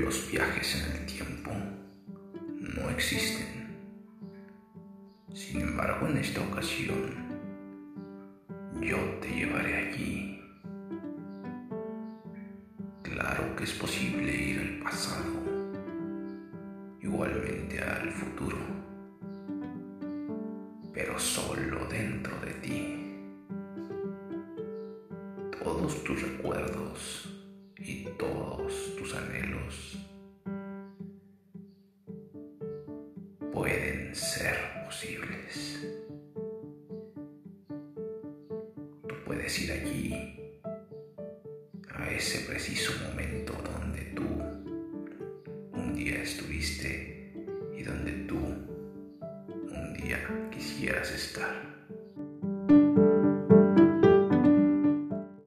los viajes en el tiempo no existen. Sin embargo, en esta ocasión, yo te llevaré allí. Claro que es posible ir al pasado, igualmente al futuro, pero solo dentro de ti. Todos tus recuerdos y todos tus anhelos pueden ser posibles. Tú puedes ir allí, a ese preciso momento donde tú un día estuviste y donde tú un día quisieras estar.